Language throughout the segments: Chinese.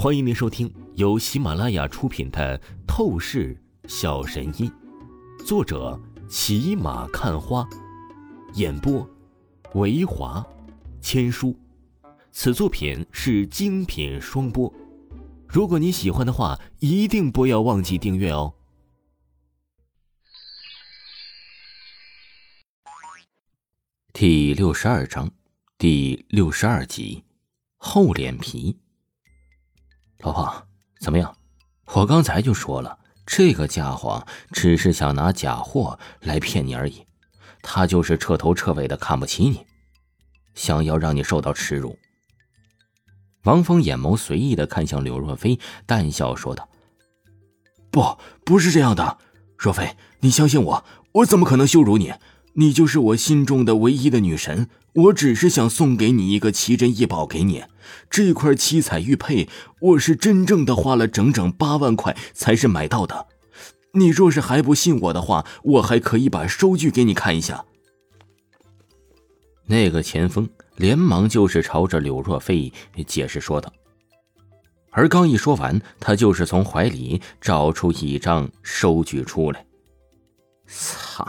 欢迎您收听由喜马拉雅出品的《透视小神医》，作者骑马看花，演播维华千书。此作品是精品双播。如果你喜欢的话，一定不要忘记订阅哦。第六十二章，第六十二集，厚脸皮。老婆，怎么样？我刚才就说了，这个家伙只是想拿假货来骗你而已，他就是彻头彻尾的看不起你，想要让你受到耻辱。王峰眼眸随意的看向柳若飞，淡笑说道：“不，不是这样的，若飞，你相信我，我怎么可能羞辱你？你就是我心中的唯一的女神，我只是想送给你一个奇珍异宝给你。”这块七彩玉佩，我是真正的花了整整八万块才是买到的。你若是还不信我的话，我还可以把收据给你看一下。那个前锋连忙就是朝着柳若飞解释说道，而刚一说完，他就是从怀里找出一张收据出来。操，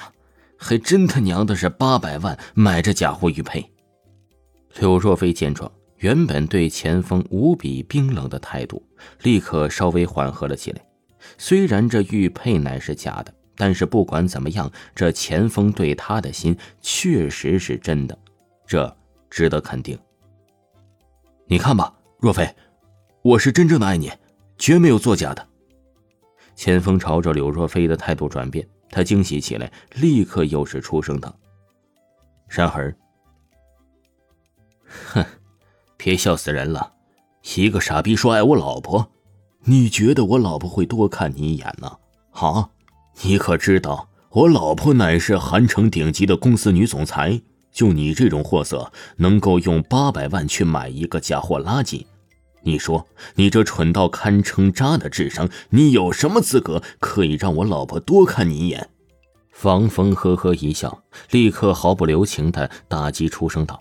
还真他娘的是八百万买这假货玉佩！柳若飞见状。原本对钱锋无比冰冷的态度，立刻稍微缓和了起来。虽然这玉佩乃是假的，但是不管怎么样，这钱锋对他的心确实是真的，这值得肯定。你看吧，若飞，我是真正的爱你，绝没有作假的。钱锋朝着柳若飞的态度转变，他惊喜起来，立刻又是出声道：“然而，哼。”别笑死人了！一个傻逼说爱我老婆，你觉得我老婆会多看你一眼呢？啊！你可知道我老婆乃是韩城顶级的公司女总裁？就你这种货色，能够用八百万去买一个假货垃圾？你说你这蠢到堪称渣的智商，你有什么资格可以让我老婆多看你一眼？王峰呵呵一笑，立刻毫不留情的打击出声道。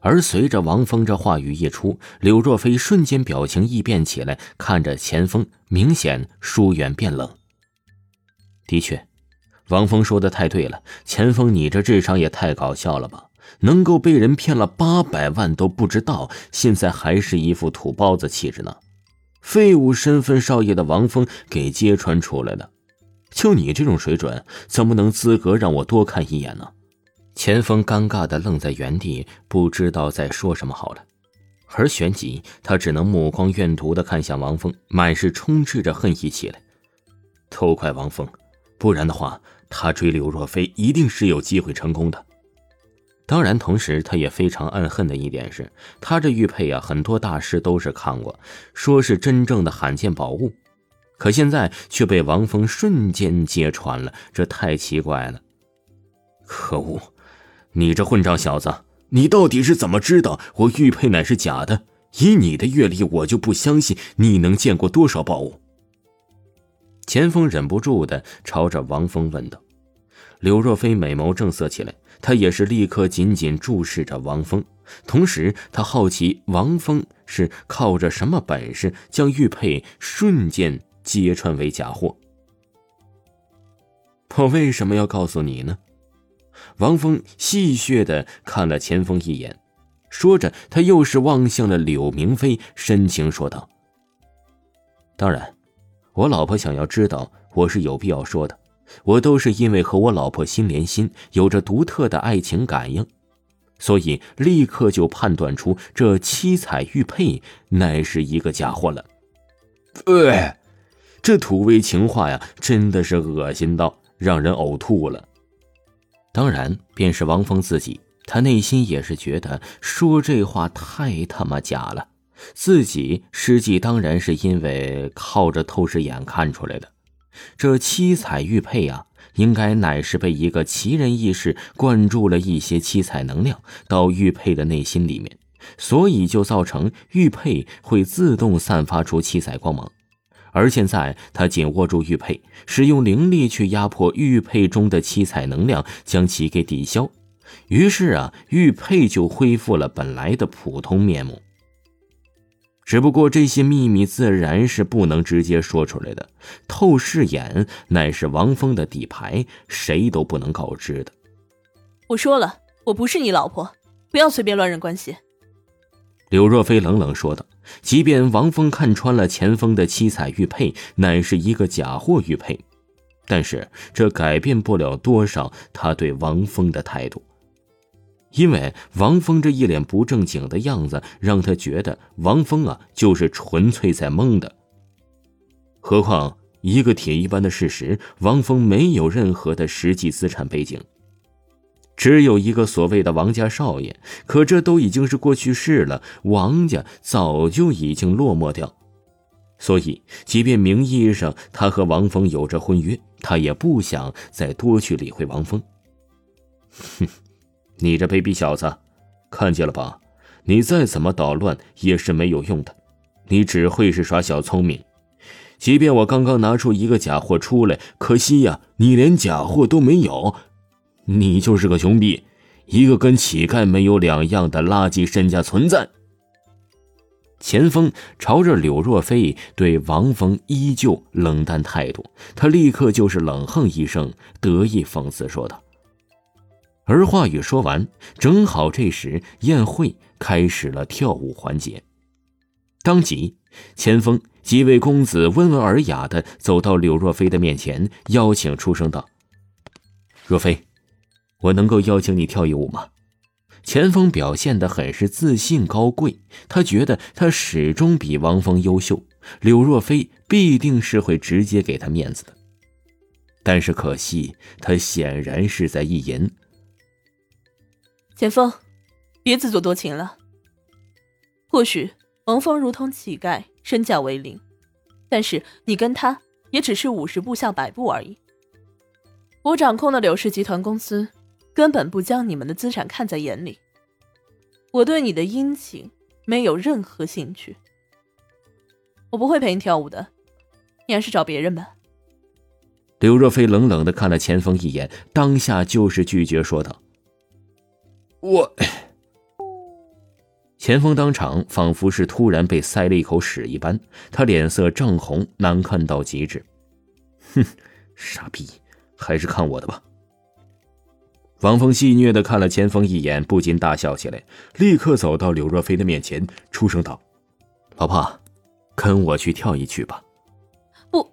而随着王峰这话语一出，柳若飞瞬间表情异变起来，看着钱锋，明显疏远变冷。的确，王峰说的太对了，钱锋，你这智商也太搞笑了吧？能够被人骗了八百万都不知道，现在还是一副土包子气质呢？废物身份少爷的王峰给揭穿出来了，就你这种水准，怎么能资格让我多看一眼呢？钱锋尴尬的愣在原地，不知道在说什么好了。而旋即，他只能目光怨毒的看向王峰，满是充斥着恨意起来。都怪王峰，不然的话，他追柳若飞一定是有机会成功的。当然，同时他也非常暗恨的一点是，他这玉佩啊，很多大师都是看过，说是真正的罕见宝物，可现在却被王峰瞬间揭穿了，这太奇怪了。可恶！你这混账小子，你到底是怎么知道我玉佩乃是假的？以你的阅历，我就不相信你能见过多少宝物。钱锋忍不住的朝着王峰问道。柳若飞美眸正色起来，他也是立刻紧紧注视着王峰，同时他好奇王峰是靠着什么本事将玉佩瞬间揭穿为假货。我为什么要告诉你呢？王峰戏谑的看了钱锋一眼，说着，他又是望向了柳明飞，深情说道：“当然，我老婆想要知道，我是有必要说的。我都是因为和我老婆心连心，有着独特的爱情感应，所以立刻就判断出这七彩玉佩乃是一个假货了。呃，这土味情话呀，真的是恶心到让人呕吐了。”当然，便是王峰自己，他内心也是觉得说这话太他妈假了。自己实际当然是因为靠着透视眼看出来的。这七彩玉佩啊，应该乃是被一个奇人异士灌注了一些七彩能量到玉佩的内心里面，所以就造成玉佩会自动散发出七彩光芒。而现在，他紧握住玉佩，使用灵力去压迫玉佩中的七彩能量，将其给抵消。于是啊，玉佩就恢复了本来的普通面目。只不过这些秘密自然是不能直接说出来的。透视眼乃是王峰的底牌，谁都不能告知的。我说了，我不是你老婆，不要随便乱认关系。柳若飞冷冷说道。即便王峰看穿了钱枫的七彩玉佩乃是一个假货玉佩，但是这改变不了多少他对王峰的态度。因为王峰这一脸不正经的样子，让他觉得王峰啊就是纯粹在蒙的。何况一个铁一般的事实，王峰没有任何的实际资产背景，只有一个所谓的王家少爷。可这都已经是过去式了，王家早就已经落寞掉。所以，即便名义上他和王峰有着婚约，他也不想再多去理会王峰。哼。你这卑鄙小子，看见了吧？你再怎么捣乱也是没有用的，你只会是耍小聪明。即便我刚刚拿出一个假货出来，可惜呀，你连假货都没有，你就是个穷逼，一个跟乞丐没有两样的垃圾身家存在。钱锋朝着柳若飞对王峰依旧冷淡态度，他立刻就是冷哼一声，得意讽刺说道。而话语说完，正好这时宴会开始了跳舞环节。当即，钱锋几位公子温文尔雅的走到柳若飞的面前，邀请出声道：“若飞，我能够邀请你跳一舞吗？”钱锋表现的很是自信高贵，他觉得他始终比王峰优秀，柳若飞必定是会直接给他面子的。但是可惜，他显然是在意淫。钱枫，别自作多情了。或许王峰如同乞丐，身价为零，但是你跟他也只是五十步笑百步而已。我掌控的柳氏集团公司根本不将你们的资产看在眼里。我对你的殷勤没有任何兴趣。我不会陪你跳舞的，你还是找别人吧。刘若飞冷冷的看了钱锋一眼，当下就是拒绝说道。我，钱锋当场仿佛是突然被塞了一口屎一般，他脸色涨红，难看到极致。哼，傻逼，还是看我的吧。王峰戏谑的看了钱锋一眼，不禁大笑起来，立刻走到柳若飞的面前，出声道：“老婆，跟我去跳一曲吧。”不。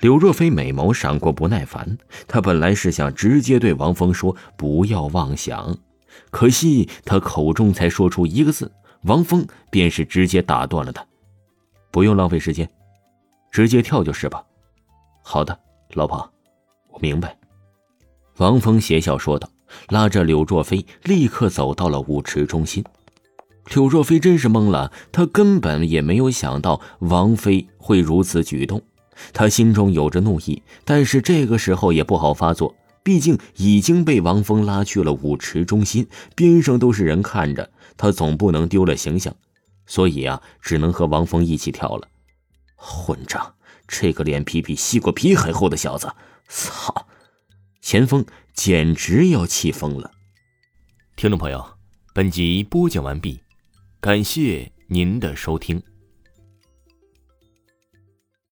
柳若飞美眸闪过不耐烦，他本来是想直接对王峰说：“不要妄想。”可惜他口中才说出一个字，王峰便是直接打断了他。不用浪费时间，直接跳就是吧。好的，老婆，我明白。王峰邪笑说道，拉着柳若飞立刻走到了舞池中心。柳若飞真是懵了，他根本也没有想到王菲会如此举动，他心中有着怒意，但是这个时候也不好发作。毕竟已经被王峰拉去了舞池中心，边上都是人看着，他总不能丢了形象，所以啊，只能和王峰一起跳了。混账！这个脸皮比西瓜皮还厚的小子，操！钱锋简直要气疯了。听众朋友，本集播讲完毕，感谢您的收听。